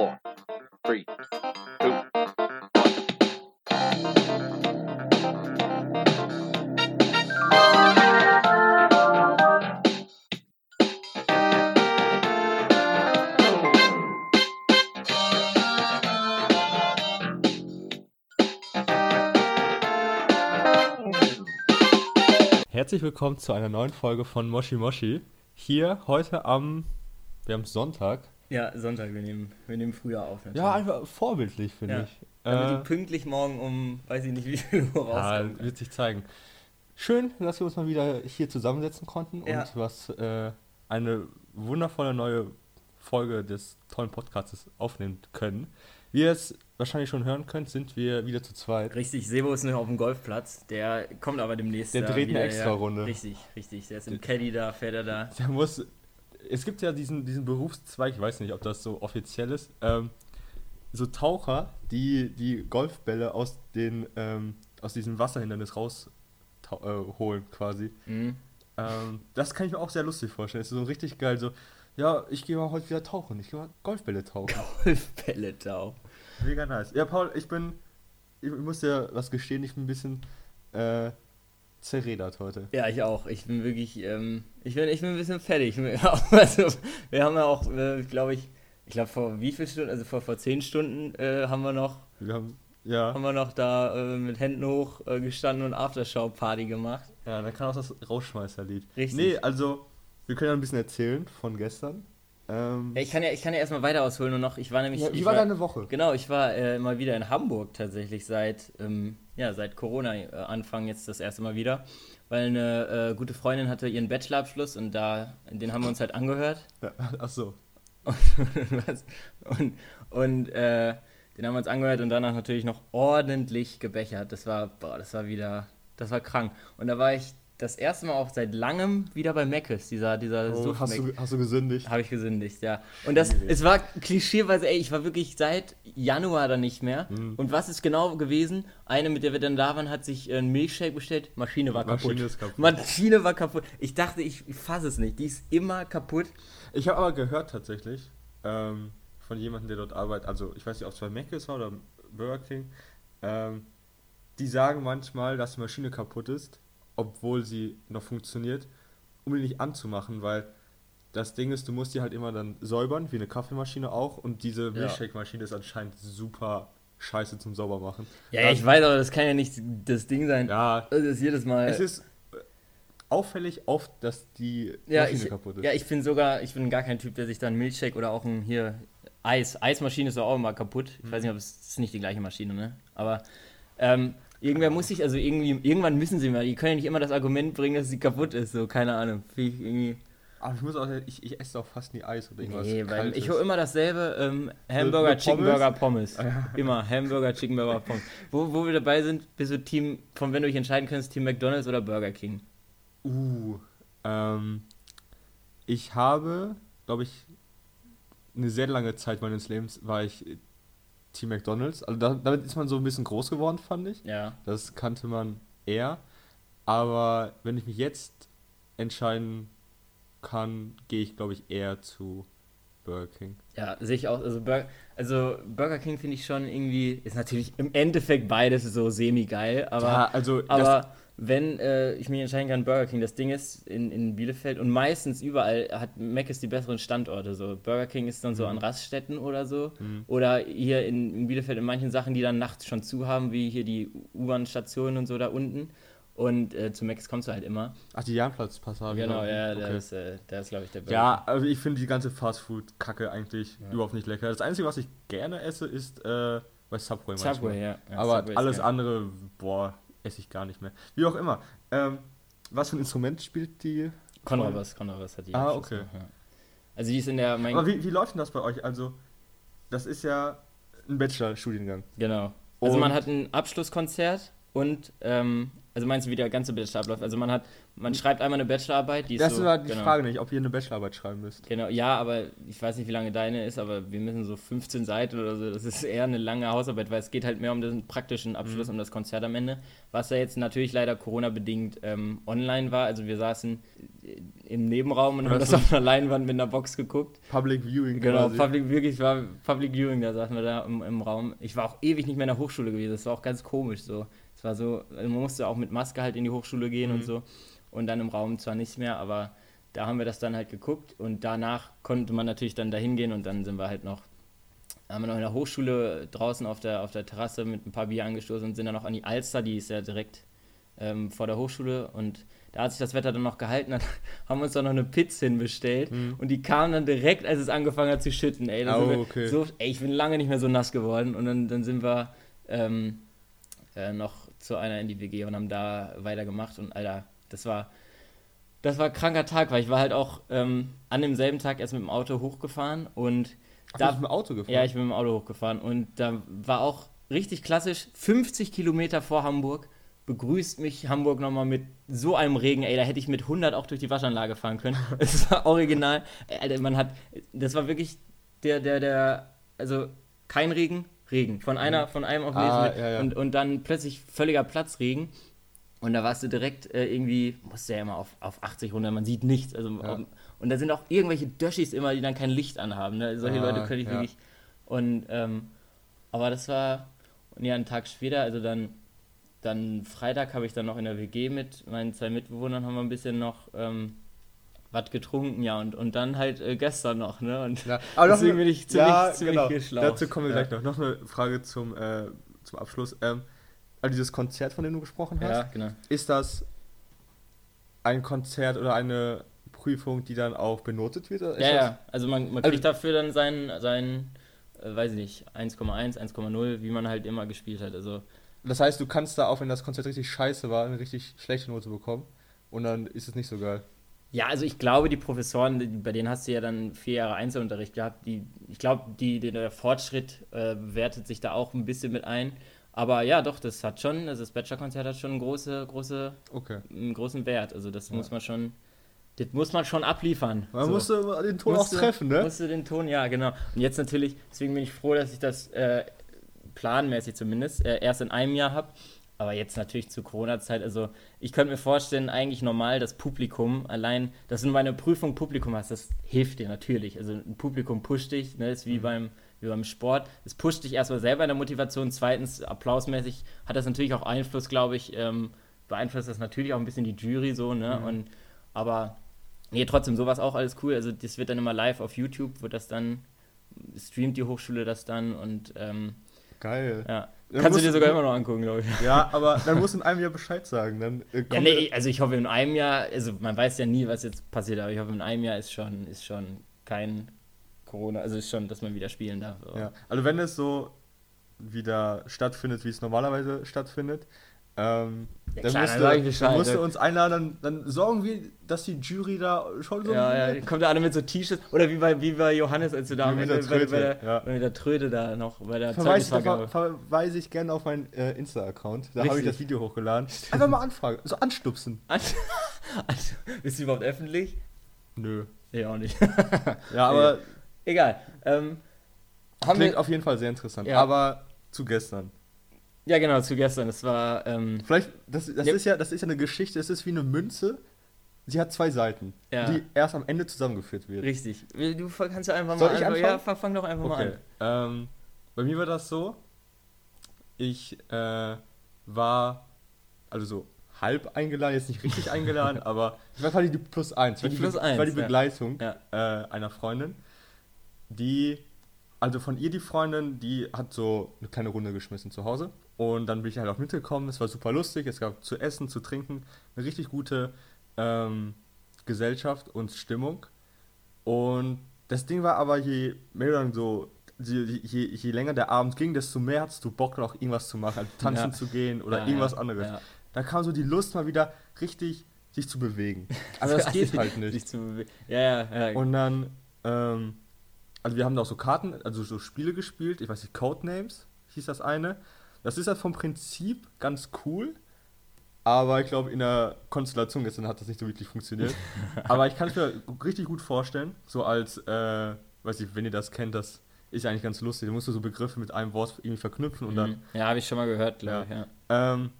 four, three, two. Herzlich willkommen zu einer neuen Folge von Moshi Moshi. Hier heute am, wir haben Sonntag. Ja, Sonntag, wir nehmen, wir nehmen früher auf. natürlich. Ja, einfach vorbildlich, finde Ja. ich. Damit Äh, die pünktlich morgen um, weiß ich nicht, wie viel Uhr ja, rauskommen. wird sich zeigen. Schön, dass wir uns mal wieder hier zusammensetzen konnten Ja. und was äh, eine wundervolle neue Folge des tollen Podcasts aufnehmen können. Wie ihr es wahrscheinlich schon hören könnt, sind wir wieder zu zweit. Richtig, Sebo ist noch auf dem Golfplatz. Der kommt aber demnächst. Der dreht eine wieder, Extrarunde. Ja. Richtig, richtig. Der ist im Caddy da, fährt er da. Der muss. Es gibt ja diesen, diesen Berufszweig, ich weiß nicht, ob das so offiziell ist. Ähm, so Taucher, die die Golfbälle aus den ähm, aus diesem Wasserhindernis raus tau- äh, quasi. Mhm. Ähm, das kann ich mir auch sehr lustig vorstellen. Es ist so richtig geil. So, ja, ich gehe mal heute wieder tauchen. Ich gehe mal Golfbälle tauchen. Golfbälle tau. Mega nice. Ja, Paul, ich bin. Ich muss dir was gestehen, ich bin ein bisschen äh, zerredert heute. Ja, ich auch. Ich bin wirklich, ähm, ich, bin, ich bin ein bisschen fertig. Also, wir haben ja auch, äh, glaube ich, ich glaube vor wie viel Stunden, also vor, vor zehn Stunden äh, haben wir noch Wir haben. Ja. haben wir noch da äh, mit Händen hoch äh, gestanden und Aftershow-Party gemacht. Ja, dann kann auch das Rausschmeißerlied. Richtig. Nee, also, wir können ja ein bisschen erzählen von gestern. Ähm, Ja, ich kann ja, ich kann ja erstmal weiter ausholen und noch, ich war nämlich. ja, wie war deine Woche? Genau, ich war äh, mal wieder in Hamburg tatsächlich seit, ähm, ja, seit Corona-Anfang jetzt das erste Mal wieder, weil eine äh, gute Freundin hatte ihren Bachelorabschluss und da, den haben wir uns halt angehört. Ja, ach so. Was? und und äh, den haben wir uns angehört und danach natürlich noch ordentlich gebechert. Das war, boah, das war wieder, das war krank. Und da war ich das erste Mal auch seit langem wieder bei Meckes, dieser, dieser Oh, hast, du, hast du gesündigt? habe ich gesündigt, ja. Und das, Schwierig. es war klischeeweise, ey, ich war wirklich seit Januar da nicht mehr. Mhm. Und was ist genau gewesen? Eine, mit der wir dann da waren, hat sich äh, einen Milchshake bestellt. Maschine war Maschine kaputt. ist kaputt. Maschine war kaputt. Ich dachte, ich, fasse es nicht. Die ist immer kaputt. Ich habe aber gehört tatsächlich ähm, von jemandem, der dort arbeitet, also ich weiß nicht, ob es bei Mc's war oder Burger King, ähm, die sagen manchmal, dass die Maschine kaputt ist, obwohl sie noch funktioniert, um die nicht anzumachen, weil das Ding ist, du musst die halt immer dann säubern, wie eine Kaffeemaschine auch, und diese Milchshake-Maschine ist anscheinend super scheiße zum Saubermachen. Ja, ja, ich weiß, aber das kann ja nicht das Ding sein. Ja, Das ist jedes Mal. es ist auffällig oft, dass die ja, Maschine ich, kaputt ist. ja, ich bin sogar, ich bin gar kein Typ, der sich dann Milchshake oder auch ein hier Eis. Eismaschine ist doch auch immer kaputt. Ich Mhm. weiß nicht, ob es ist nicht die gleiche Maschine, ne? Aber ähm, irgendwer muss sich, also irgendwie, irgendwann müssen sie mal, die können ja nicht immer das Argument bringen, dass sie kaputt ist, so, keine Ahnung. Irgendwie. Aber ich muss auch sagen, ich, ich esse auch fast nie Eis oder irgendwas. Nee, weil ich höre immer dasselbe, ähm, Hamburger, mit Chicken Pommes? Burger, Pommes. Immer, Hamburger, Chicken Burger, Pommes. Wo, wo wir dabei sind, bist du Team, von wenn du dich entscheiden könntest, Team McDonalds oder Burger King? Uh, ähm, ich habe, glaube ich, eine sehr lange Zeit meines Lebens war ich Team McDonalds. Also da, damit ist man so ein bisschen groß geworden, fand ich. Ja. Das kannte man eher. Aber wenn ich mich jetzt entscheiden kann, gehe ich, glaube ich, eher zu Burger King. Ja, sehe ich auch. Also, Bur also Burger King finde ich schon irgendwie, ist natürlich im Endeffekt beides so semi-geil, aber, ja, also aber wenn äh, ich mich entscheiden kann, Burger King, das Ding ist in, in Bielefeld und meistens überall hat Mc's die besseren Standorte. So. Burger King ist dann so an Raststätten oder so. Mhm. Oder hier in, in Bielefeld in manchen Sachen, die dann nachts schon zu haben, wie hier die U-Bahn-Stationen und so da unten. Und äh, zu Mc's kommst du halt immer. ach, die Jahnplatzpassage. genau, ich. ja, Okay. der ist, äh, ist glaube ich, der Burger Ja, also ich finde die ganze Fastfood-Kacke eigentlich Ja. überhaupt nicht lecker. Das Einzige, was ich gerne esse, ist äh, bei Subway manchmal. Subway, ja. ja Aber Subway alles andere, boah, esse ich gar nicht mehr. Wie auch immer. Ähm, was für ein Instrument spielt die? Konrabas, Konrabas hat die. Ah, okay. ja. Also die ist in der, Aber wie, wie läuft denn das bei euch? Also, das ist ja ein Bachelor-Studiengang. genau. Also Und- man hat ein Abschlusskonzert und, ähm, also meinst du, wie der ganze Bachelor abläuft? Also man hat, man schreibt einmal eine Bachelorarbeit, die ist Das so, war die genau, Frage nicht, ob ihr eine Bachelorarbeit schreiben müsst. Genau, ja, aber ich weiß nicht, wie lange deine ist, aber wir müssen so 15 Seiten oder so, das ist eher eine lange Hausarbeit, weil es geht halt mehr um den praktischen Abschluss, Mhm. um das Konzert am Ende, was ja jetzt natürlich leider Corona-bedingt ähm, online war, also wir saßen im Nebenraum und haben das auf einer Leinwand mit einer Box geguckt. Public Viewing Genau, quasi. Public, wirklich war Public Viewing, da saßen wir da im, im Raum. Ich war auch ewig nicht mehr in der Hochschule gewesen, das war auch ganz komisch so. Es war so, man musste auch mit Maske halt in die Hochschule gehen Mhm. und so. Und dann im Raum zwar nicht mehr, aber da haben wir das dann halt geguckt und danach konnte man natürlich dann dahin gehen und dann sind wir halt noch, haben wir noch in der Hochschule draußen auf der, auf der Terrasse mit ein paar Bier angestoßen und sind dann noch an die Alster, die ist ja direkt ähm, vor der Hochschule und da hat sich das Wetter dann noch gehalten, dann haben wir uns dann noch eine Pizza hinbestellt Mhm. und die kam dann direkt, als es angefangen hat zu schütten. Ey, Oh, okay. so, ey, ich bin lange nicht mehr so nass geworden und dann, dann sind wir ähm, äh, noch zu einer in die WG und haben da weitergemacht und Alter, das war das war ein kranker Tag, weil ich war halt auch ähm, an demselben Tag erst mit dem Auto hochgefahren und Ach, da, mit dem Auto gefahren? ja, ich bin mit dem Auto hochgefahren und da war auch richtig klassisch, 50 Kilometer vor Hamburg, begrüßt mich Hamburg nochmal mit so einem Regen, ey, da hätte ich mit 100 auch durch die Waschanlage fahren können. Es war original, Alter, man hat, das war wirklich der, der, der, also kein Regen, Regen, von einer, von einem auf den Ah, nächsten ja, ja. Und, und dann plötzlich völliger Platzregen. Und da warst du direkt äh, irgendwie, musst du ja immer auf, auf 80 runter, man sieht nichts. Also, Ja. auf, und da sind auch irgendwelche Döschis immer, die dann kein Licht anhaben. Ne? Solche Ah, Leute könnte ich wirklich. Und, ähm, aber das war, ja, einen Tag später, also dann, dann Freitag habe ich dann noch in der WG mit meinen zwei Mitbewohnern, haben wir ein bisschen noch ähm, was getrunken, ja, und, und dann halt äh, gestern noch, ne? Und Ja, deswegen eine- bin ich ziemlich, ja, ziemlich genau. geschlaucht. Dazu kommen wir ja. gleich noch. Noch eine Frage zum, äh, zum Abschluss. Ähm, also dieses Konzert, von dem du gesprochen hast, Ja, genau. ist das ein Konzert oder eine Prüfung, die dann auch benotet wird? ist Ja, ja, also man, man Also- kriegt dafür dann sein, sein äh, weiß ich nicht, 1,1, 1,0, wie man halt immer gespielt hat. Also, Das heißt, du kannst da auch, wenn das Konzert richtig scheiße war, eine richtig schlechte Note bekommen. Und dann ist es nicht so geil. Ja, also ich glaube, die Professoren, bei denen hast du ja dann vier Jahre Einzelunterricht gehabt, die, ich glaube, die, der Fortschritt äh, wertet sich da auch ein bisschen mit ein. Aber ja, doch, das hat schon, also das Bachelor-Konzert hat schon einen, große, große, Okay. einen großen Wert. Also das Ja. muss man schon, das muss man schon abliefern. Man So. musste den Ton Musste- auch treffen, ne? Musste den Ton, ja, genau. Und jetzt natürlich, deswegen bin ich froh, dass ich das äh, planmäßig zumindest äh, erst in einem Jahr habe. Aber jetzt natürlich zur Corona-Zeit, also ich könnte mir vorstellen, eigentlich normal das Publikum, allein, dass du bei einer Prüfung Publikum hast, das hilft dir natürlich. Also ein Publikum pusht dich, ne, ist wie, Mhm. beim, wie beim Sport. Es pusht dich erstmal selber in der Motivation. Zweitens, applausmäßig hat das natürlich auch Einfluss, glaube ich, ähm, beeinflusst das natürlich auch ein bisschen die Jury so, ne? Mhm. Und aber Nee, trotzdem, sowas auch alles cool. Also das wird dann immer live auf YouTube, wird das dann, streamt die Hochschule das dann und ähm, Geil. ja. Dann Kannst du dir sogar immer noch angucken, glaube ich. Ja, aber dann musst du in einem Jahr Bescheid sagen. Dann, äh, Ja, nee, also ich hoffe in einem Jahr, also man weiß ja nie, was jetzt passiert, aber ich hoffe in einem Jahr ist schon, ist schon kein Corona, also ist schon, dass man wieder spielen darf. Ja, also wenn es so wieder stattfindet, wie es normalerweise stattfindet, ähm, Ja, dann, musst du, ich musst du ja. uns einladen, dann, dann sorgen wir, dass die Jury da schon so Ja, ja, kommt da alle mit so T-Shirts. Oder wie bei, wie bei Johannes, als du da mit der bei, bei, Tröte, der, ja. bei der Tröte da noch, bei der Verweise, Zeugnisvergabe. ver verweise ich gerne auf meinen äh, Insta-Account. Da habe ich das Video hochgeladen. Einfach mal anfragen, so anstupsen. Also, also, bist du überhaupt öffentlich? Nö. Nee, auch nicht. Ja, aber Egal. Ähm, klingt wir, auf jeden Fall sehr interessant. Ja. Aber zu gestern. Ja, genau, zu gestern. Das war, ähm, Vielleicht, das, das, Ja. ist ja, das ist ja eine Geschichte, es ist wie eine Münze. Sie hat zwei Seiten, Ja. die erst am Ende zusammengeführt wird. richtig. Du kannst ja einfach Soll mal ich anfangen? Ja, fang doch einfach mal Okay. an. Ähm, bei mir war das so, ich äh, war also so halb eingeladen, jetzt nicht richtig eingeladen, aber ich war quasi die Plus eins. Ich war Die die, Plus Be- ich war die eins. Begleitung Ja. äh, einer Freundin, die, also von ihr die Freundin, die hat so eine kleine Runde geschmissen zu Hause. Und dann bin ich halt auch mitgekommen, es war super lustig, es gab zu essen, zu trinken, eine richtig gute ähm, Gesellschaft und Stimmung. Und das Ding war aber, je mehr dann so, je, je, je länger der Abend ging, desto mehr hattest du Bock, noch irgendwas zu machen, also tanzen Ja. zu gehen oder Ja, irgendwas ja, anderes. Da kam so die Lust mal wieder richtig sich zu bewegen. Aber das geht halt nicht. Ja, ja, ja. Und dann, ähm, also wir haben da auch so Karten, also so Spiele gespielt, ich weiß nicht, Codenames hieß das eine. Das ist halt vom Prinzip ganz cool, aber ich glaube, in der Konstellation gestern hat das nicht so wirklich funktioniert. aber ich kann es mir richtig gut vorstellen, so als, äh, weiß ich, wenn ihr das kennt, das ist eigentlich ganz lustig. Du musst so Begriffe mit einem Wort irgendwie verknüpfen und dann Mhm. ja, habe ich schon mal gehört, glaube Ja. ich. Ja. ähm,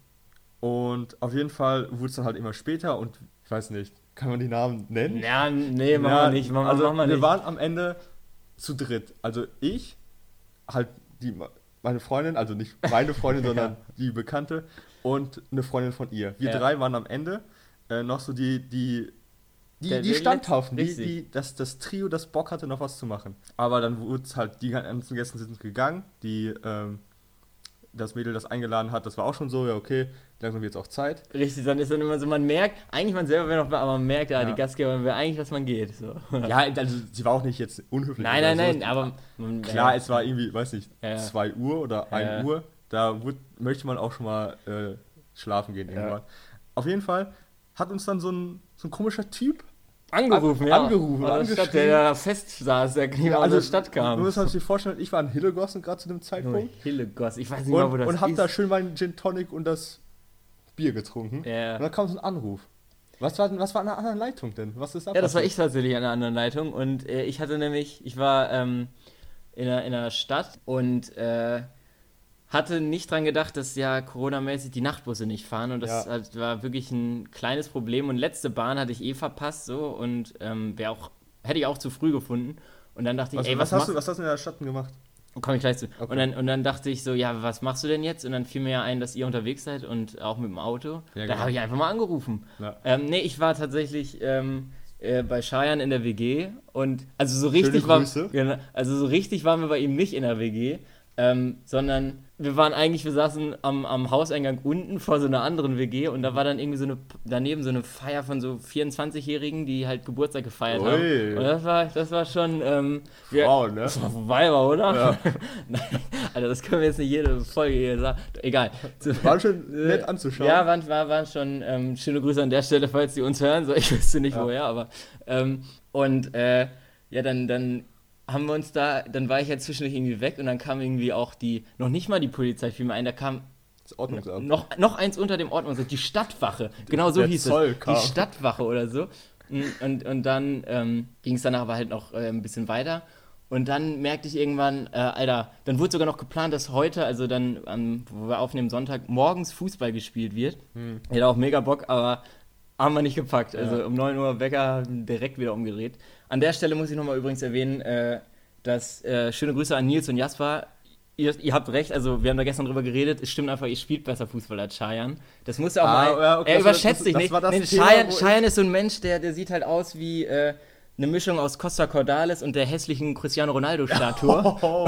und auf jeden Fall wurde es dann halt immer später und ich weiß nicht, kann man die Namen nennen? Ja, nee, machen Ja, wir nicht. Machen, also machen wir wir nicht. waren am Ende zu dritt. Also ich, halt die, meine Freundin, also nicht meine Freundin, sondern die Bekannte und eine Freundin von ihr. Wir Ja. drei waren am Ende äh, noch so die, die, die, Der- die Standhaufen, die, die, das, das Trio, das Bock hatte, noch was zu machen. Aber dann wurde es halt, die ganzen Gäste sind gegangen, die, ähm, das Mädel, das eingeladen hat, das war auch schon so, ja okay, langsam wird es auch Zeit. Richtig, dann ist dann immer so, man merkt, eigentlich man selber wäre noch, aber man merkt, ja, Ja. die Gastgeber will eigentlich, dass man geht. So. Ja, also sie war auch nicht jetzt unhöflich. nein, nein, nein, aber man, Klar, ja, es war irgendwie, weiß nicht, Ja, ja. 2 Uhr oder 1 Ja. Uhr. Da wut- möchte man auch schon mal äh, schlafen gehen irgendwann. Auf jeden Fall hat uns dann so ein, so ein komischer Typ. Angerufen, an- ja. angerufen, der Stadt, der da fest saß, der ja, aus der Stadt Du kam. musst dir vorstellen, ich war in Hillegossen gerade zu dem Oh, Zeitpunkt. Hillegoss, ich weiß nicht mal, wo Und, das und hab ist. da schön meinen Gin Tonic und das Bier getrunken. Ja. Und dann kam so ein Anruf. Was war, denn- was war an der anderen Leitung denn? Was ist da Ja, das war ich tatsächlich an der anderen Leitung und äh, ich hatte nämlich, ich war ähm, in, einer, in einer Stadt und äh, hatte nicht dran gedacht, dass ja Corona-mäßig die Nachtbusse nicht fahren und das Ja. halt, war wirklich ein kleines Problem und letzte Bahn hatte ich eh verpasst so und ähm, wäre auch, hätte ich auch zu früh gefunden und dann dachte ich, Was, ey, was, was, hast du, was hast du in der Stadt denn gemacht? Komme ich gleich zu. Okay. Und, dann, und dann dachte ich so, ja, was machst du denn jetzt? Und dann fiel mir ja ein, dass ihr unterwegs seid und auch mit dem Auto. Ja, da genau. habe ich einfach mal angerufen. Ja. Ähm, nee, ich war tatsächlich ähm, äh, bei Cheyenne in der WG und also so richtig war, genau, also so richtig waren wir bei ihm nicht in der WG, ähm, sondern wir waren eigentlich, wir saßen am, am Hauseingang unten vor so einer anderen WG und da war dann irgendwie so eine, daneben so eine Feier von so 24-Jährigen, die halt Geburtstag gefeiert Ui. haben. Und das war, das war schon, ähm, wir, Frauen, ne? das war war, oder? Nein, Alter, das können wir jetzt nicht jede Folge hier sagen. Egal. War schon nett anzuschauen. ja, waren, war, waren schon ähm, schöne Grüße an der Stelle, falls die uns hören. So, ich wüsste nicht Ja. woher, aber. Ähm, und äh, ja, dann, dann haben wir uns da, dann war ich ja zwischendurch irgendwie weg und dann kam irgendwie auch die, noch nicht mal die Polizei fiel mir ein, da kam Das Ordnungsamt. noch, noch eins unter dem Ordnungsamt, die Stadtwache. Genau so Der hieß Zoll es. kam. Die Stadtwache oder so. Und, und, und dann ähm, ging es danach aber halt noch äh, ein bisschen weiter. Und dann merkte ich irgendwann, äh, Alter, dann wurde sogar noch geplant, dass heute, also dann, am, wo wir aufnehmen, Sonntag, morgens Fußball gespielt wird. Hm. Hätte auch mega Bock, aber haben wir nicht gepackt. Also Ja. um 9 Uhr Wecker direkt wieder umgedreht. An der Stelle muss ich nochmal übrigens erwähnen, äh, dass äh, schöne Grüße an Nils und Jasper. Ihr, ihr habt recht, also wir haben da gestern drüber geredet, es stimmt einfach, ihr spielt besser Fußball als Cheyenne. Das muss ja auch Ah, mal. ja, okay, er überschätzt dich nicht. das nee, Thema, Cheyenne ist so ein Mensch, der, der sieht halt aus wie äh, eine Mischung aus Costa Cordalis und der hässlichen Cristiano Ronaldo-Statue. Oh.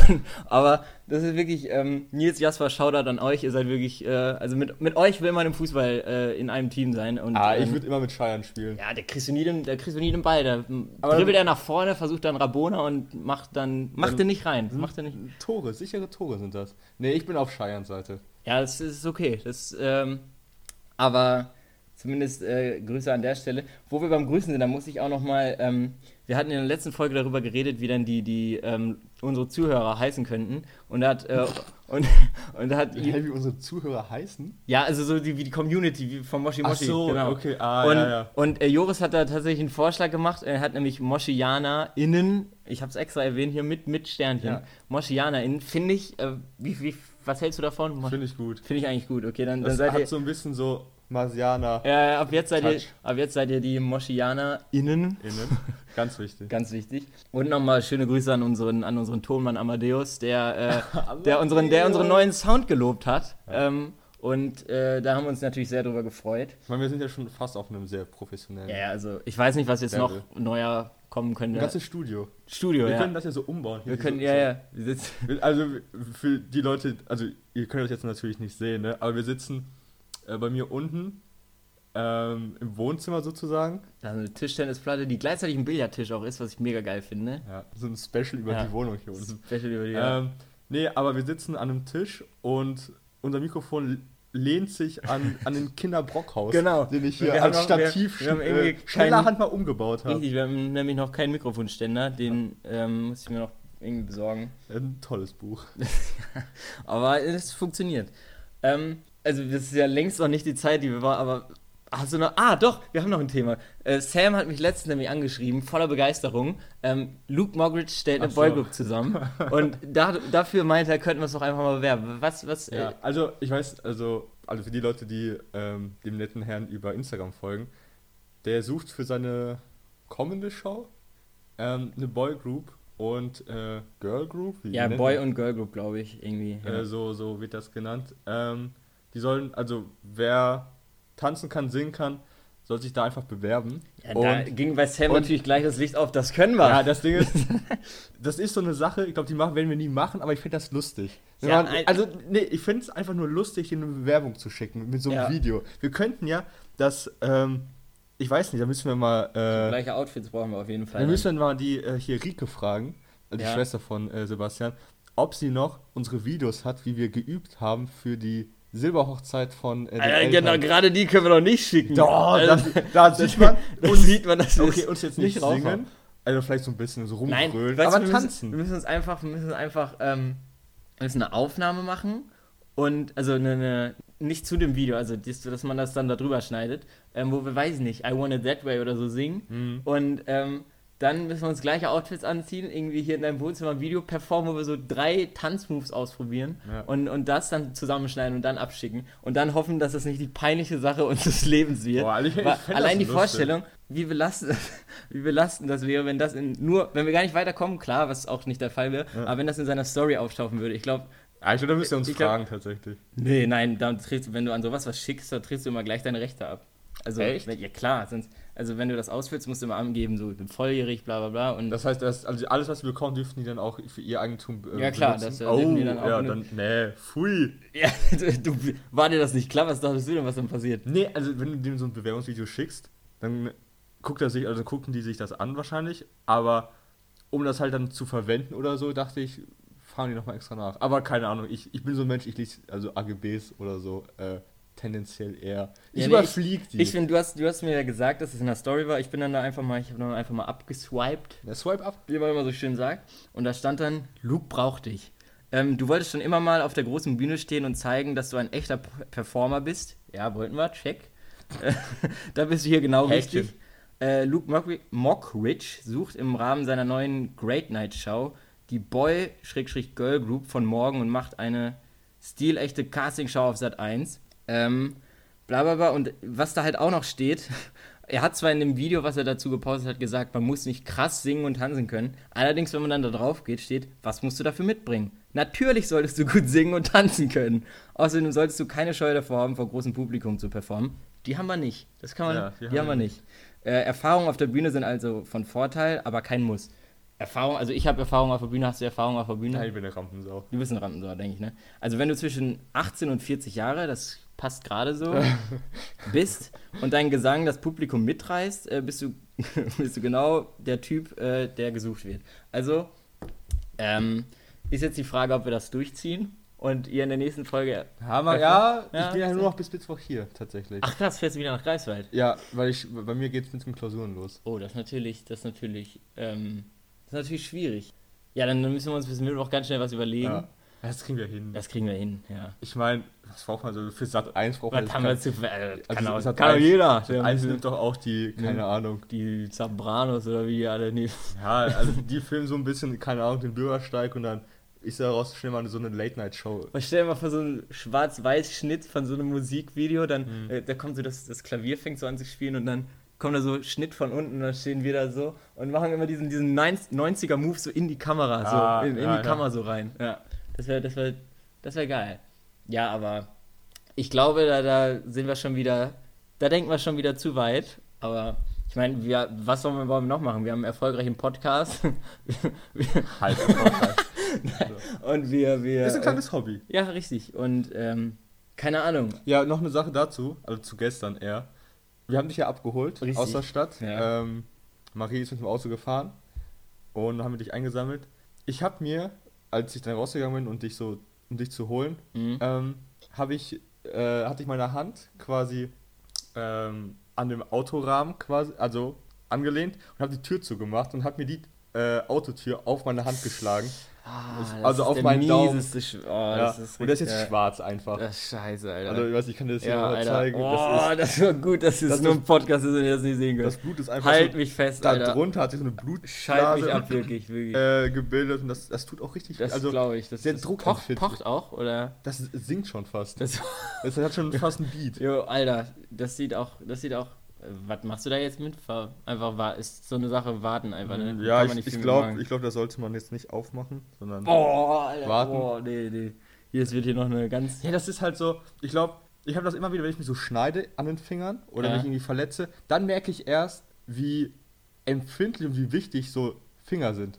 Aber das ist wirklich, ähm, Nils Jasper, Shoutout an euch. Ihr seid wirklich, äh, also mit, mit euch will man im Fußball äh, in einem Team sein. Und, Ah, ich ähm, würde immer mit Scheiern spielen. ja, der kriegst du nie den, der kriegst du nie den Ball. Der Aber- dribbelt er nach vorne, versucht dann Rabona und macht dann, macht Dann- den nicht rein. Macht den nicht. Tore, sichere Tore sind das. Nee, ich bin auf Scheiern Seite. Ja, das ist okay. Das, ähm, aber zumindest äh, Grüße an der Stelle. Wo wir beim Grüßen sind, da muss ich auch noch mal, ähm, wir hatten in der letzten Folge darüber geredet, wie dann die, die ähm, unsere Zuhörer heißen könnten. Und da hat, äh, und, und da hat, Hey, wie unsere Zuhörer heißen? ja, also so die, wie die Community wie von Moshi Moshi. genau. okay, ah, und ja, ja. und äh, Joris hat da tatsächlich einen Vorschlag gemacht. Er hat nämlich Moschiana innen, ich habe es extra erwähnt hier mit, mit Sternchen. Ja. Moschiana innen, finde ich, äh, wie, wie, was hältst du davon? Finde ich gut. Finde ich eigentlich gut, okay, dann, dann Das seid hat ihr. so ein bisschen so Marsianer Ja, ja, ab jetzt seid ihr, ab jetzt seid ihr die Moschianer innen. innen. Ganz wichtig. Ganz wichtig. Und nochmal schöne Grüße an unseren, an unseren Tonmann Amadeus, der, äh, der, unseren, der unseren neuen Sound gelobt hat. Ähm, und äh, da haben wir uns natürlich sehr drüber gefreut. Ich meine, wir sind ja schon fast auf einem sehr professionellen. Ja, ja, also ich weiß nicht, was jetzt noch Level. neuer kommen Ein könnte. ganzes Studio. Studio, Wir ja. können das ja so umbauen. hier, wir können, ja, ja. Wir sitzen, Also für die Leute, also ihr könnt das jetzt natürlich nicht sehen, ne? aber wir sitzen äh, bei mir unten ähm, im Wohnzimmer sozusagen. da ist eine Tischtennisplatte, die gleichzeitig ein Billardtisch auch ist, was ich mega geil finde. Ja, so ein Special über Ja. die Wohnung hier unten. Special über die. Ähm, nee, aber wir sitzen an einem Tisch und unser Mikrofon lehnt sich an, an den Kinderbrockhaus, Genau. den ich Wir hier als wir- Stativ wir haben äh, irgendwie schneller Hand mal umgebaut habe. Richtig, wir haben nämlich noch keinen Mikrofonständer, den ähm, muss ich mir noch irgendwie besorgen. Ein tolles Buch. Aber es funktioniert. Ähm, also das ist ja längst noch nicht die Zeit, die wir war, aber hast du noch? Ah, doch, wir haben noch ein Thema. Äh, Sam hat mich letztens nämlich angeschrieben, voller Begeisterung. Ähm, Luke Moggridge stellt eine so. Boygroup zusammen und da, dafür meinte er, könnten wir es doch einfach mal bewerben. Was, was? Ja, Äh, also ich weiß, also, also für die Leute, die ähm, dem netten Herrn über Instagram folgen, der sucht für seine kommende Show ähm, eine Boygroup und äh, Girl Group. Ja, Boy und Girl Group, glaube ich, irgendwie. Ja. äh, so, so wird das genannt. Ähm, die sollen, also wer tanzen kann, singen kann, soll sich da einfach bewerben. ja, da und, ging bei Sam und- natürlich gleich das Licht auf, das können wir. ja, das Ding ist, das ist so eine Sache, ich glaube, die machen, werden wir nie machen, aber ich finde das lustig. Ja, man, ein- also, nee, ich finde es einfach nur lustig, eine Bewerbung zu schicken mit so einem Ja. Video. Wir könnten ja das, ähm, ich weiß nicht, da müssen wir mal, äh, Gleiche Outfits brauchen wir auf jeden Fall. wir müssen mal die äh, hier Rike fragen, äh, die. Schwester von äh, Sebastian, ob sie noch unsere Videos hat, wie wir geübt haben für die Silberhochzeit von äh, Eltern. genau, gerade die können wir doch nicht schicken. Doch, Also, das, da sieht man, da uns, sieht man, dass wir okay, uns jetzt nicht haben. singen, also vielleicht so ein bisschen so du, aber wir tanzen. Müssen, wir müssen uns einfach, wir müssen einfach, ähm, wir müssen eine Aufnahme machen und also eine, eine nicht zu dem Video, also dies- dass man das dann da drüber schneidet, ähm, wo wir weiß ich nicht, I Want It That Way oder so singen Mhm. und ähm, dann müssen wir uns gleiche Outfits anziehen, irgendwie hier in deinem Wohnzimmer ein Video performen, wo wir so drei Tanzmoves ausprobieren Ja. und, und das dann zusammenschneiden und dann abschicken und dann hoffen, dass das nicht die peinliche Sache unseres Lebens wird. Boah, ich- ich allein die lustig. Vorstellung, wie belastend, wie belastend das wäre, wenn das in nur, wenn wir gar nicht weiterkommen, klar, was auch nicht der Fall wäre, aber wenn das in seiner Story auftauchen würde, ich glaube, Ja, ich glaube, da müsst ihr uns Ich glaub- fragen tatsächlich. nee, nein, dann du- wenn du an sowas was schickst, dann trägst du immer gleich deine Rechte ab. Also, Echt? ja klar, sonst, also wenn du das ausfüllst, musst du immer angeben, so, ich bin volljährig, bla bla bla und Das heißt, das, also alles, was wir bekommen, dürfen die dann auch für ihr Eigentum äh, Ja, klar, benutzen? das, äh, oh, dürfen die dann auch ja, benutzen. dann, nee, pfui. ja, du, war dir das nicht klar, was dachtest du denn, was dann passiert? Nee, also wenn du dem so ein Bewerbungsvideo schickst, dann guckt er sich, also gucken die sich das an wahrscheinlich, aber um das halt dann zu verwenden oder so, dachte ich, fragen die nochmal extra nach. Aber keine Ahnung, ich, ich bin so ein Mensch, ich lese also AGBs oder so äh, tendenziell eher. Ich Ja, nee, überflieg die. Ich finde, du hast, du hast mir ja gesagt, dass es in der Story war. Ich bin dann da einfach mal, ich habe dann einfach mal abgeswiped Der Swipe up. wie man immer so schön sagt. Und da stand dann, Luke braucht dich. Ähm, du wolltest schon immer mal auf der großen Bühne stehen und zeigen, dass du ein echter Performer bist. Ja, wollten wir, check. Da bist du hier genau Häkchen. richtig. Äh, Luke Mockri- Mockridge sucht im Rahmen seiner neuen Great Night Show die Boy-Girl Group von morgen und macht eine stilechte Castingshow auf Sat 1. Ähm, bla bla bla. Und was da halt auch noch steht, er hat zwar in dem Video, was er dazu gepostet hat, gesagt, man muss nicht krass singen und tanzen können. Allerdings, wenn man dann da drauf geht, steht, was musst du dafür mitbringen? Natürlich solltest du gut singen und tanzen können. Außerdem solltest du keine Scheu davor haben, vor großem Publikum zu performen. Die haben wir nicht. Das kann man, Ja, die, haben wir nicht. Äh, Erfahrungen auf der Bühne sind also von Vorteil, aber kein Muss. Erfahrung, also ich habe Erfahrung auf der Bühne, hast du Erfahrung auf der Bühne? Nein, ich bin eine Rampensau. Du bist ein Rampensau, denke ich, ne? Also wenn du zwischen 18 und 40 Jahre, das passt gerade so, bist und dein Gesang das Publikum mitreißt, äh, bist, du, bist du genau der Typ, äh, der gesucht wird. Also ähm, ist jetzt die Frage, ob wir das durchziehen und ihr in der nächsten Folge... Hammer, ja, Ja, ich bin ja nur noch bis Mittwoch hier, tatsächlich. Ach krass, fährst du wieder nach Greifswald? Ja, weil ich, bei mir geht's mit den Klausuren los. Oh, das ist natürlich, das ist natürlich, ähm, das ist natürlich schwierig. Ja, dann müssen wir uns bis Mittwoch ganz schnell was überlegen. Ja. Das kriegen wir hin. Das kriegen wir hin, ja. Ich meine, was braucht man so für Sat 1 braucht man Was jetzt haben wir zu... Äh, kann Also auch, kann auch 1 jeder. Sat 1 nimmt doch auch die, keine Ahnung. die Zabranos oder wie die alle nehmen. Ja, also die filmen so ein bisschen, keine Ahnung, den Bürgersteig und dann ist daraus schnell mal so eine Late-Night-Show. Man stell dir mal vor so einen Schwarz-Weiß-Schnitt von so einem Musikvideo, dann Mhm. äh, da kommt so das, das Klavier fängt so an zu spielen und dann kommt da so Schnitt von unten und dann stehen wir da so und machen immer diesen, diesen 90er-Move so in die Kamera, Ah, so in, in ja, die ja. Kamera so rein. Ja, das wäre das wär, das wär geil. Ja, aber ich glaube, da, da sind wir schon wieder, da denken wir schon wieder zu weit, aber ich meine, wir, was wollen wir, wollen wir noch machen? Wir haben einen erfolgreichen Podcast wir, Halt. und wir, wir Das ist ein kleines Hobby. ja, richtig. Und ähm, keine Ahnung. Ja, noch eine Sache dazu, also zu gestern eher. Wir haben dich ja abgeholt Richtig. aus der Stadt. Ja. Ähm, Marie ist mit dem Auto gefahren und haben wir dich eingesammelt. Ich habe mir, als ich dann rausgegangen bin und dich so, um dich zu holen, Mhm. ähm, habe ich, äh, hatte ich meine Hand quasi ähm, an dem Autorahmen quasi, also angelehnt und habe die Tür zugemacht und habe mir die äh, Autotür auf meine Hand geschlagen. Ah, das- das also ist auf der meinen Daumen. Sch oh, ja. das ist und der ist jetzt richtig- schwarz einfach. Das ist scheiße, Alter. Also ich weiß, ich kann dir das hier ja, mal zeigen. Oh, Das, das, war gut, dass es das nur ist- ein Podcast ist und ihr das nicht sehen ist, könnt. das Blut ist einfach Halt so, mich fest, da Alter. drunter hat sich so eine Schalt Blutblase mich ab, wirklich, wirklich. äh, gebildet und das, das tut auch richtig das also glaube ich. Das, sehr das druckempfindlich. pocht, pocht auch, oder? das singt schon fast. Das, Das hat schon fast ein Beat. jo, Alter, das sieht auch, das sieht auch Was machst du da jetzt mit? Einfach war, ist so eine Sache, warten einfach, ne? Mhm. Ja, ich, ich glaube, glaub, das sollte man jetzt nicht aufmachen, sondern. Boah, Alter, Warten. boah, nee, nee. Hier, es wird hier noch eine ganz. Ja, das ist halt so, ich glaube, ich habe das immer wieder, wenn ich mich so schneide an den Fingern oder Ja. mich irgendwie verletze, dann merke ich erst, wie empfindlich und wie wichtig so Finger sind.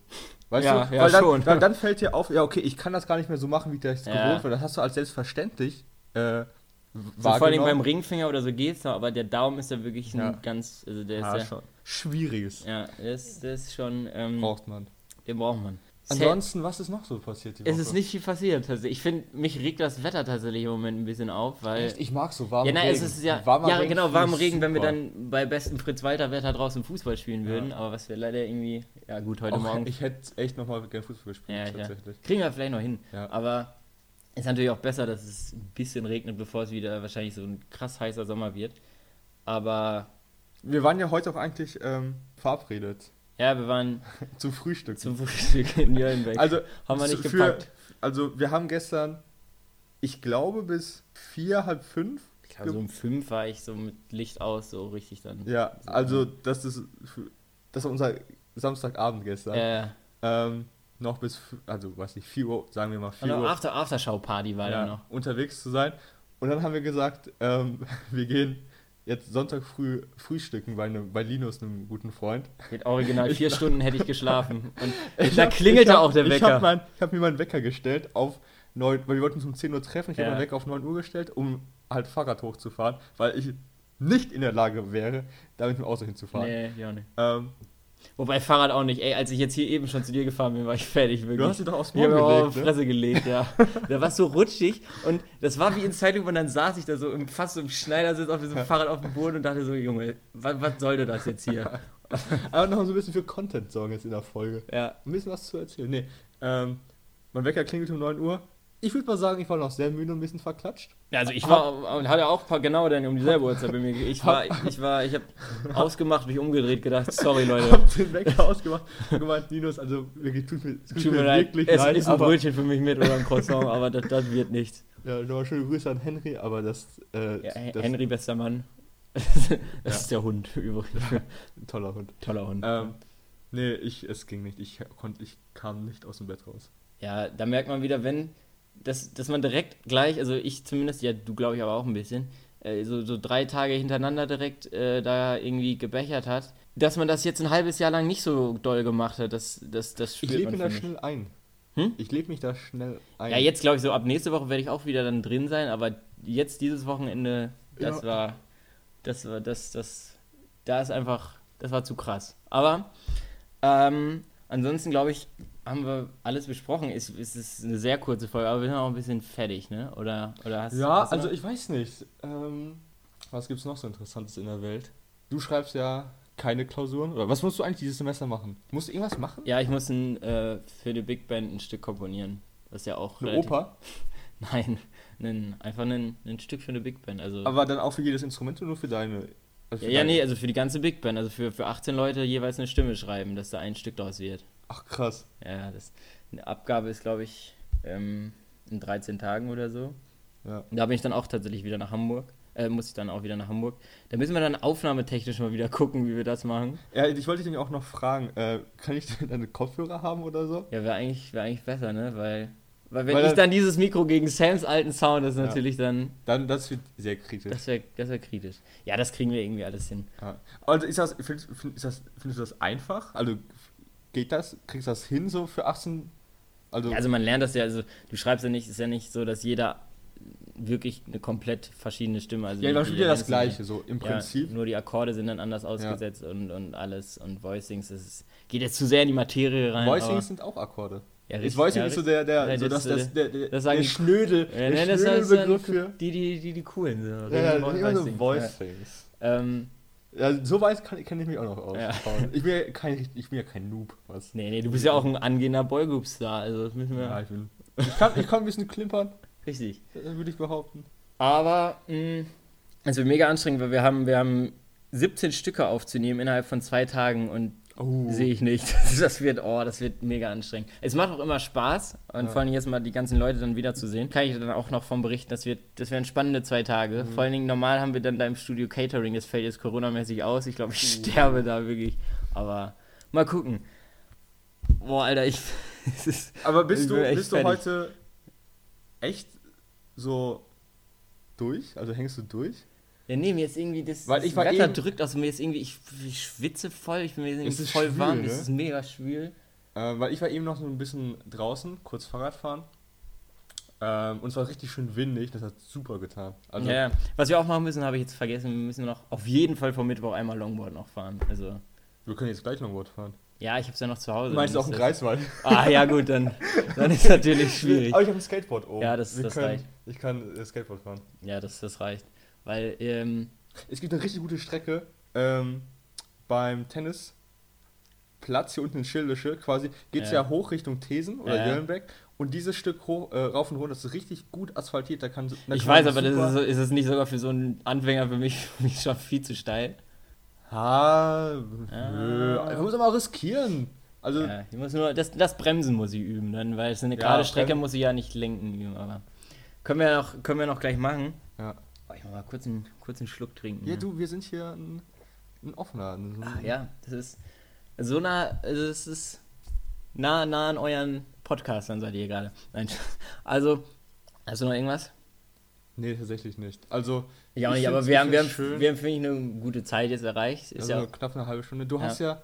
Weißt Ja, du? ja, Weil dann, schon. Dann, dann fällt dir auf, ja, okay, ich kann das gar nicht mehr so machen, wie ich das Ja. gewohnt war. Das hast du als selbstverständlich äh, So vor allem beim. Ringfinger oder so geht's noch, aber der Daumen ist ja wirklich ein Ja. ganz. Also der ist Ja, ja. schon. Schwieriges Ja, das, das ist schon. Ähm, braucht man. den braucht man. Ansonsten, was ist noch so passiert die Woche? Es ist nicht viel passiert. tatsächlich. Ich finde, mich regt das Wetter tatsächlich im Moment ein bisschen auf, weil. Echt? Ich mag so warm Ja, nein, es ist ja, Warmer ja Regen genau, finde warm ich Regen, wenn wir dann bei bestem Fritz Walter Wetter draußen Fußball spielen Ja. würden, aber was wir leider irgendwie, ja gut, heute Auch, Morgen, Ich hätte echt nochmal gerne Fußball gespielt, Ja, ja. tatsächlich. kriegen wir vielleicht noch hin, Ja. aber ist natürlich auch besser, dass es ein bisschen regnet, bevor es wieder wahrscheinlich so ein krass heißer Sommer wird, aber Wir waren ja heute auch eigentlich ähm, verabredet ja, wir waren zum Frühstück. zum Frühstück in Nürnberg, also, haben wir nicht zu- gepackt. also wir haben gestern, ich glaube bis vier, halb fünf. Ich glaube, so um fünf war ich so mit Licht aus, so richtig dann. Ja, also das ist, das war unser Samstagabend gestern. Äh, Ähm, noch bis, also weiß nicht, 4 Uhr, sagen wir mal 4 und Uhr. After Aftershow-Party war ja, da noch. unterwegs zu sein. Und dann haben wir gesagt, ähm, wir gehen jetzt Sonntag früh frühstücken bei, einem, bei Linus, einem guten Freund. Mit original vier Stunden hätte ich geschlafen. Und Ich da hab- klingelte hab- auch der Ich Wecker. habe ich hab mir meinen Wecker gestellt auf 9, weil wir wollten uns um 10 Uhr treffen. Ich habe Ja. meinen Wecker auf 9 Uhr gestellt, um halt Fahrrad hochzufahren, weil ich nicht in der Lage wäre, damit mit dem Auto hinzufahren. Nee, ja nicht. Ähm, Wobei Fahrrad auch nicht. Ey, als ich jetzt hier eben schon zu dir gefahren bin, war ich fertig, wirklich. du hast dich doch aufs mir auch auf gelegt, die ne? Fresse gelegt, ja. da war es so rutschig und das war wie in Zeitung und dann saß ich da so im, fast so im Schneidersitz auf diesem Fahrrad auf dem Boden und dachte so, Junge, was, was sollte das jetzt hier? Aber noch so ein bisschen für Content sorgen jetzt in der Folge. ja. Ein bisschen was zu erzählen. Nee, ähm, mein Wecker klingelt um 9 Uhr. Ich würde mal sagen, ich war noch sehr müde und ein bisschen verklatscht. Ja, also ich war und hatte auch paar- genau dann um dieselbe Uhrzeit bei mir. Ich war, ich war, ich habe ausgemacht, mich umgedreht, gedacht, sorry Leute, Hab den Wecker ausgemacht und gemeint, Linus, also wirklich, tut mir, tut tut mir leid, wirklich es leid. ist ein Brötchen für mich mit oder ein Croissant, aber das, das wird nichts. ja, nochmal schöne Grüße an Henry, aber das, äh, Ja, das Henry, bester Mann. das ist der Hund übrigens. toller Hund. Toller Hund. Ähm, nee, ich, es ging nicht. Ich, konnte, ich kam nicht aus dem Bett raus. Ja, da merkt man wieder, wenn, dass, dass man direkt gleich, also ich zumindest, ja, du glaube ich aber auch ein bisschen, äh, so, so drei Tage hintereinander direkt äh, da irgendwie gebechert hat, dass man das jetzt ein halbes Jahr lang nicht so doll gemacht hat, das, das, das Ich spürt lebe man, mich da ich. schnell ein. Hm? Ich lebe mich da schnell ein. Ja, jetzt glaube ich so, ab nächste Woche werde ich auch wieder dann drin sein, aber jetzt dieses Wochenende, das Ja. war, das war, das, das, da ist einfach, das war zu krass. Aber, ähm, ansonsten glaube ich, haben wir alles besprochen. Es, es ist eine sehr kurze Folge, aber wir sind auch ein bisschen fertig, ne? Oder, oder hast Ja, hast du also ich weiß nicht. Ähm, was gibt's noch so Interessantes in der Welt? Du schreibst ja keine Klausuren. Oder was musst du eigentlich dieses Semester machen? Musst du irgendwas machen? Ja, ich muss ein, äh, für die Big Band ein Stück komponieren. Das ist ja auch. Eine Oper? Nein, ein, einfach ein, ein Stück für eine Big Band. Also, Aber dann auch für jedes Instrument oder nur für deine? Also ja, für ja, deine- nee, also für die ganze Big Band. Also für, für 18 Leute jeweils eine Stimme schreiben, dass da ein Stück draus wird. Ach krass. Ja, das, eine Abgabe ist, glaube ich, ähm, in 13 Tagen oder so. Ja. Und da bin ich dann auch tatsächlich wieder nach Hamburg. Äh, muss ich dann auch wieder nach Hamburg. Da müssen wir dann aufnahmetechnisch mal wieder gucken, wie wir das machen. Ja, ich wollte dich nämlich auch noch fragen, äh, kann ich deine Kopfhörer haben oder so? Ja, wäre eigentlich, wär eigentlich besser, ne? Weil, weil wenn Weil ich dann- dieses Mikro gegen Sams alten Sound, das ist Ja. natürlich dann, Dann, das wird sehr kritisch. das wäre das wär kritisch. Ja, das kriegen wir irgendwie alles hin. Ja. Also ist das, findest, find- ist das, findest du das einfach? Also geht das? Kriegst du das hin so für 18? Also, Ja, also man lernt das ja, also du schreibst ja nicht, ist ja nicht so, dass jeder wirklich eine komplett verschiedene Stimme, also ja, die spielt ja das Gleiche, so im Ja, Prinzip. nur die Akkorde sind dann anders ausgesetzt und, und alles und Voicings, ist, geht jetzt zu sehr in die Materie rein. Voicings sind auch Akkorde. ja, richtig, Voicing ja, ist so der, der, Ja, so das, das, das, äh, der, der, das der die- schnöde, Ja, der schnöde Begriff für. die, die, die, die coolen sind. Ja, ja, ja. Voicings. Ähm, Ja, so weit kann, kenne ich mich auch noch aus. Ja. Ich, bin ja kein, ich bin ja kein Noob. Was. nee, nee, du bist ja auch ein angehender Boygroup-Star, also das müssen wir. Ja, ich bin. Ich kann, ich kann ein bisschen klimpern, Richtig. würde ich behaupten. Aber mh, es wird mega anstrengend, weil wir haben, wir haben 17 Stücke aufzunehmen innerhalb von zwei Tagen und Oh. Sehe ich nicht. Das wird, oh, das wird mega anstrengend. Es macht auch immer Spaß und Ja. vor allem jetzt mal die ganzen Leute dann wiederzusehen. Kann ich dann auch noch von berichten, das wird, das werden spannende zwei Tage. Mhm. Vor allen Dingen normal haben wir dann da im Studio Catering, das fällt jetzt Corona-mäßig aus. Ich glaube, ich Uh. sterbe da wirklich. Aber mal gucken. Boah, Alter, ich. ist, Aber bist du, bist du fertig. heute echt so durch? Also hängst du durch? Ja, nee, mir ist irgendwie das, Weil das ich war Wetter eben- drückt aus mir ist irgendwie, ich, ich schwitze voll, ich bin mir irgendwie Es ist voll schwül, warm, ne? es ist mega schwül. Äh, weil ich war eben noch so ein bisschen draußen, kurz Fahrrad fahren. Ähm, und es war richtig schön windig, das hat super getan. Also, ja, ja. was wir auch machen müssen, habe ich jetzt vergessen, wir müssen noch auf jeden Fall vom Mittwoch einmal Longboard noch fahren. Also, wir können jetzt gleich Longboard fahren. ja, ich habe es ja noch zu Hause. Du meinst auch einen das- Ah, ja, gut, dann, dann ist natürlich schwierig. Aber ich habe ein Skateboard oben. Ja, das- Wir das können, reicht. Ich kann äh, Skateboard fahren. Ja, das, das reicht. Weil, ähm, Es gibt eine richtig gute Strecke ähm, beim Tennisplatz hier unten in Schildische. Quasi geht es ja. Ja. hoch Richtung Thesen oder Ja. Jöllenbeck. Und dieses Stück hoch, äh, rauf und runter, ist richtig gut asphaltiert. Da kann, da ich kann weiß, man aber das ist, so- ist es nicht sogar für so einen Anfänger für mich, für mich schon viel zu steil. Ah, Ah. Man muss aber auch riskieren. Also, Ja, ich muss nur, das, das Bremsen muss ich üben, dann, weil es eine Ja, gerade Strecke Bremsen- muss ich ja nicht lenken üben, aber können wir noch, können wir noch gleich machen. ja. Mal kurz einen, kurz einen Schluck trinken. ja, hier. du, wir sind hier ein, ein offener. Ein, Ach, ja, das ist so nah, also es ist nah, nah an euren Podcastern seid ihr gerade. Nein, also, hast du noch irgendwas? Nee, tatsächlich nicht. Also, Ich auch Ich nicht, aber wir haben, wir, haben, wir haben, finde ich, eine gute Zeit jetzt erreicht. Ist also ja, knapp eine halbe Stunde. Du Ja. hast ja,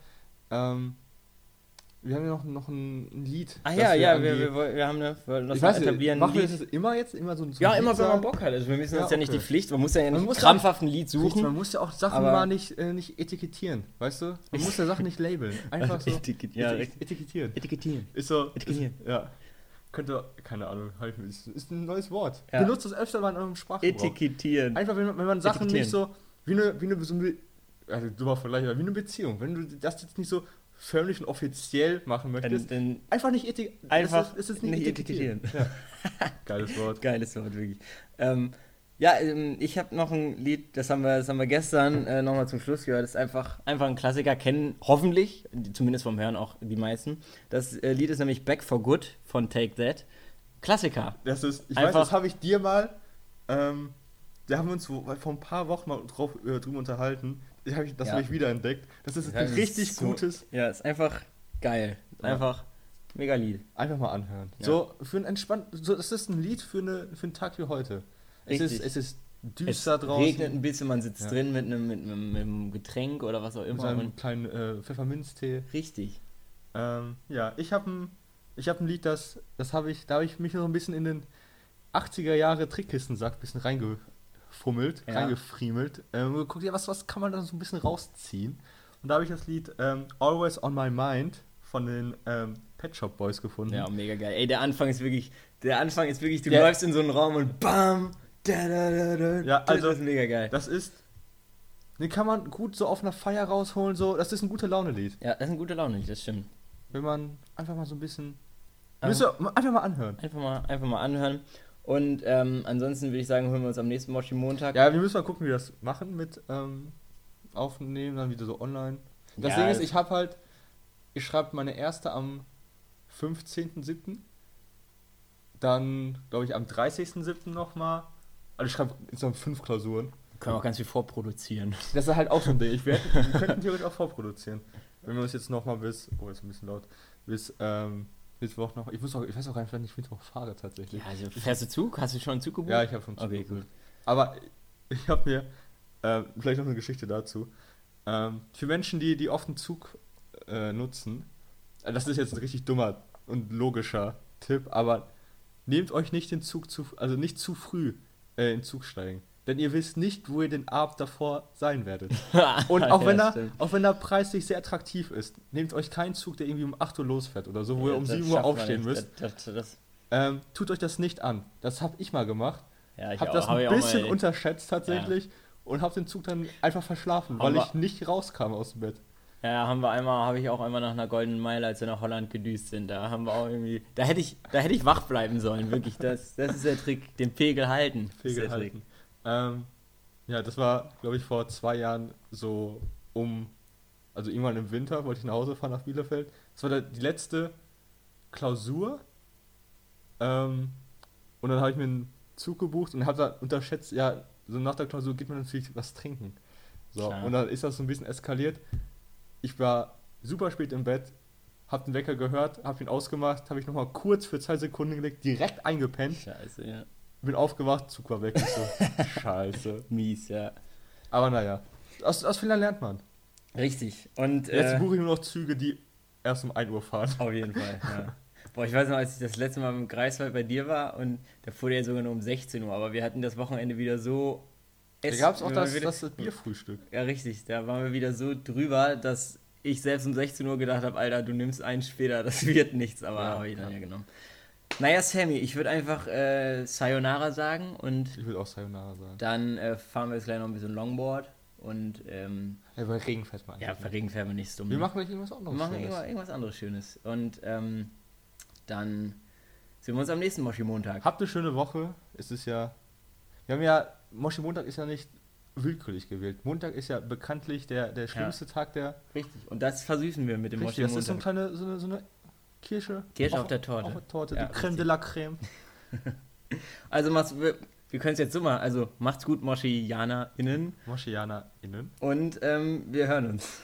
ähm, wir haben ja noch, noch ein, ein Lied. Ach das ja, ja, wir, die- wir, woll- wir haben eine, das ich weiß nicht, etablieren. machen wir Lied. das immer jetzt? Immer so, ein ja, immer wenn man? Bock hat. Also wir müssen Ja, uns ja nicht die. Pflicht, man muss ja nicht muss ja- krampfhaft ein Lied Richtig, Man suchen. muss ja auch Sachen mal nicht, äh, nicht etikettieren, weißt du? Man muss ja Sachen nicht labeln. Einfach so Etikett- ja, etik- richtig. etikettieren. Etikettieren. Ist so. Etikettieren. Ist, ja. Könnte, keine Ahnung, halt, ist, ist ein neues Wort. Ja. Benutzt das öfter mal in eurem Sprachgebrauch. Etikettieren. Einfach, wenn man, wenn man Sachen nicht Etikettieren. so, wie eine, wie eine, so eine also dummer Vergleich, aber wie eine Beziehung. Wenn du das jetzt nicht so förmlich und offiziell machen Dann, möchtest, dann einfach nicht etikettieren. einfach es ist nicht etikettieren. Ja. Geiles Wort. Geiles Wort, wirklich. Ähm, ja, ähm, ich habe noch ein Lied, das haben wir, das haben wir gestern äh, nochmal zum Schluss gehört. Das ist einfach, einfach ein Klassiker, kennen hoffentlich, zumindest vom Hören auch die meisten. Das äh, Lied ist nämlich Back for Good von Take That. Klassiker. Das ist, ich Einfach- weiß, das habe ich dir mal, ähm, da haben wir uns vor ein paar Wochen mal drauf, äh, drüber unterhalten. Das habe ich, das Ja. hab ich wieder entdeckt. Das ist Das ein ist richtig so- gutes, Ja, ist einfach geil. Ja. Einfach mega Lied. einfach mal anhören. Ja. So, für ein entspannt, so, das ist ein Lied für, eine, für einen Tag wie heute. Es ist, es ist Es düster draußen. regnet ein bisschen, man sitzt Ja. drin mit einem, mit, einem, mit einem Getränk oder was auch mit immer. seinem Und kleinen äh, Pfefferminztee. richtig. Ähm, ja, ich habe ein, ich hab ein Lied, das, das habe ich, da habe ich mich noch ein bisschen in den 80er Jahre Trickkistensack ein bisschen reingefummelt, Ja. reingefriemelt. Ähm, geguckt, ja, was, was kann man da so ein bisschen rausziehen? Und da habe ich das Lied ähm, Always on My Mind von den ähm, Pet Shop Boys gefunden. Ja, mega geil. Ey, der Anfang ist wirklich, der Anfang ist wirklich, du Der- läufst in so einen Raum und BAM! Da, da, da, da, Ja, also- das ist mega geil. Das ist, den kann man gut so auf einer Feier rausholen, so, das ist ein gute Laune-Lied. Ja, das ist eine gute Laune, das stimmt. Wenn man einfach mal so ein bisschen, Ähm, müsst ihr einfach mal anhören. Einfach mal, einfach mal anhören. Und ähm, ansonsten würde ich sagen, hören wir uns am nächsten Moshi Montag. Ja, wir müssen mal gucken, wie wir das machen mit ähm, Aufnehmen, dann wieder so online. Das Ja, Ding ist, ich habe halt, ich schreibe meine erste am 15.07. Dann, glaube ich, am 30.07. nochmal. Also ich schreibe insgesamt fünf Klausuren. können wir auch ganz viel vorproduzieren. Das ist halt auch so ein Ding. Ich werd, wir könnten theoretisch auch vorproduzieren. Wenn wir uns jetzt nochmal bis, oh, ist ein bisschen laut, bis ähm, Mittwoch noch, ich, muss auch, ich weiß auch gar nicht, wann ich Mittwoch fahre tatsächlich. Ja, also fährst du Zug? Hast du schon einen Zug gebucht? Ja, ich habe schon Okay, zugeguckt. gut. Aber ich habe mir, äh, vielleicht noch eine Geschichte dazu. Ähm, für Menschen, die, die oft einen Zug äh, nutzen, äh, das ist jetzt ein richtig dummer und logischer Tipp, aber nehmt euch nicht den Zug zu, also nicht zu früh äh, in den Zug steigen. Denn ihr wisst nicht, wo ihr den Abend davor sein werdet. Und auch, Ja, wenn er, auch wenn er preislich sehr attraktiv ist, nehmt euch keinen Zug, der irgendwie um 8 Uhr losfährt oder so, wo ihr Ja, um das 7 Uhr aufstehen nicht. müsst. Das, das, das, Ähm, tut euch das nicht an. Das habe ich mal gemacht. ja, ich Hab auch, das hab ein bisschen mal, unterschätzt tatsächlich und habe den Zug dann einfach verschlafen, weil Aber- ich nicht rauskam aus dem Bett. Ja, haben wir einmal, habe ich auch einmal nach einer goldenen Meile, als wir nach Holland gedüst sind, da haben wir auch irgendwie, da hätte ich, da hätte ich wach bleiben sollen, wirklich. Das, das ist der Trick, den Pegel halten. Pegel der Trick. Ähm, ja, das war, glaube ich, vor zwei Jahren so um Also irgendwann im Winter wollte ich nach Hause fahren nach Bielefeld. Das war der, die letzte Klausur. Ähm, und dann habe ich mir einen Zug gebucht und habe da unterschätzt, ja, so nach der Klausur geht man natürlich was trinken. So, Klar. und dann ist das so ein bisschen eskaliert. Ich war super spät im Bett, hab den Wecker gehört, hab ihn ausgemacht, habe ich nochmal kurz für zwei Sekunden gelegt, direkt eingepennt, Scheiße, ja. Bin aufgewacht, Zug war weg. So, scheiße. Mies, ja. Aber naja, aus, aus Fehlern lernt man. Richtig. Und Jetzt äh, buche ich nur noch Züge, die erst um 1 Uhr fahren. auf jeden Fall, ja. Boah, ich weiß noch, als ich das letzte Mal im Greifswald bei dir war und da fuhr der sogar nur um 16 Uhr, aber wir hatten das Wochenende wieder so. Da es- gab es auch das, wieder, das Bierfrühstück. Ja, richtig. Da waren wir wieder so drüber, dass ich selbst um 16 Uhr gedacht habe, Alter, du nimmst einen später, das wird nichts, aber Ja, habe ich dann ja. ja genommen. Naja, Sammy, ich würde einfach äh, Sayonara sagen und Ich würde auch Sayonara sagen. dann äh, fahren wir jetzt gleich noch ein bisschen Longboard und ähm, Ja, bei Regen fährt man ja, für Regen fähren wir nicht so. Wir machen irgendwas anderes. Wir machen Schönes. irgendwas, anderes Schönes. Und ähm, dann sehen wir uns am nächsten Moshi-Montag. Habt eine schöne Woche. Es ist ja. Wir haben ja. Moshi Montag ist ja nicht willkürlich gewählt. Montag ist ja bekanntlich der, der schlimmste Tag der. Richtig. Und das versüßen wir mit dem Richtig, das ist so, ein Moshi-Montag. kleine, so, eine, so eine Kirsche. Kirsche auf der Torte. Auf der Torte. Ja, die Creme richtig. de la Creme. Also macht's, wir, wir können es jetzt so machen. Also macht's gut, Moshi-JanerInnen. Moschianer innen. Und ähm, wir hören uns.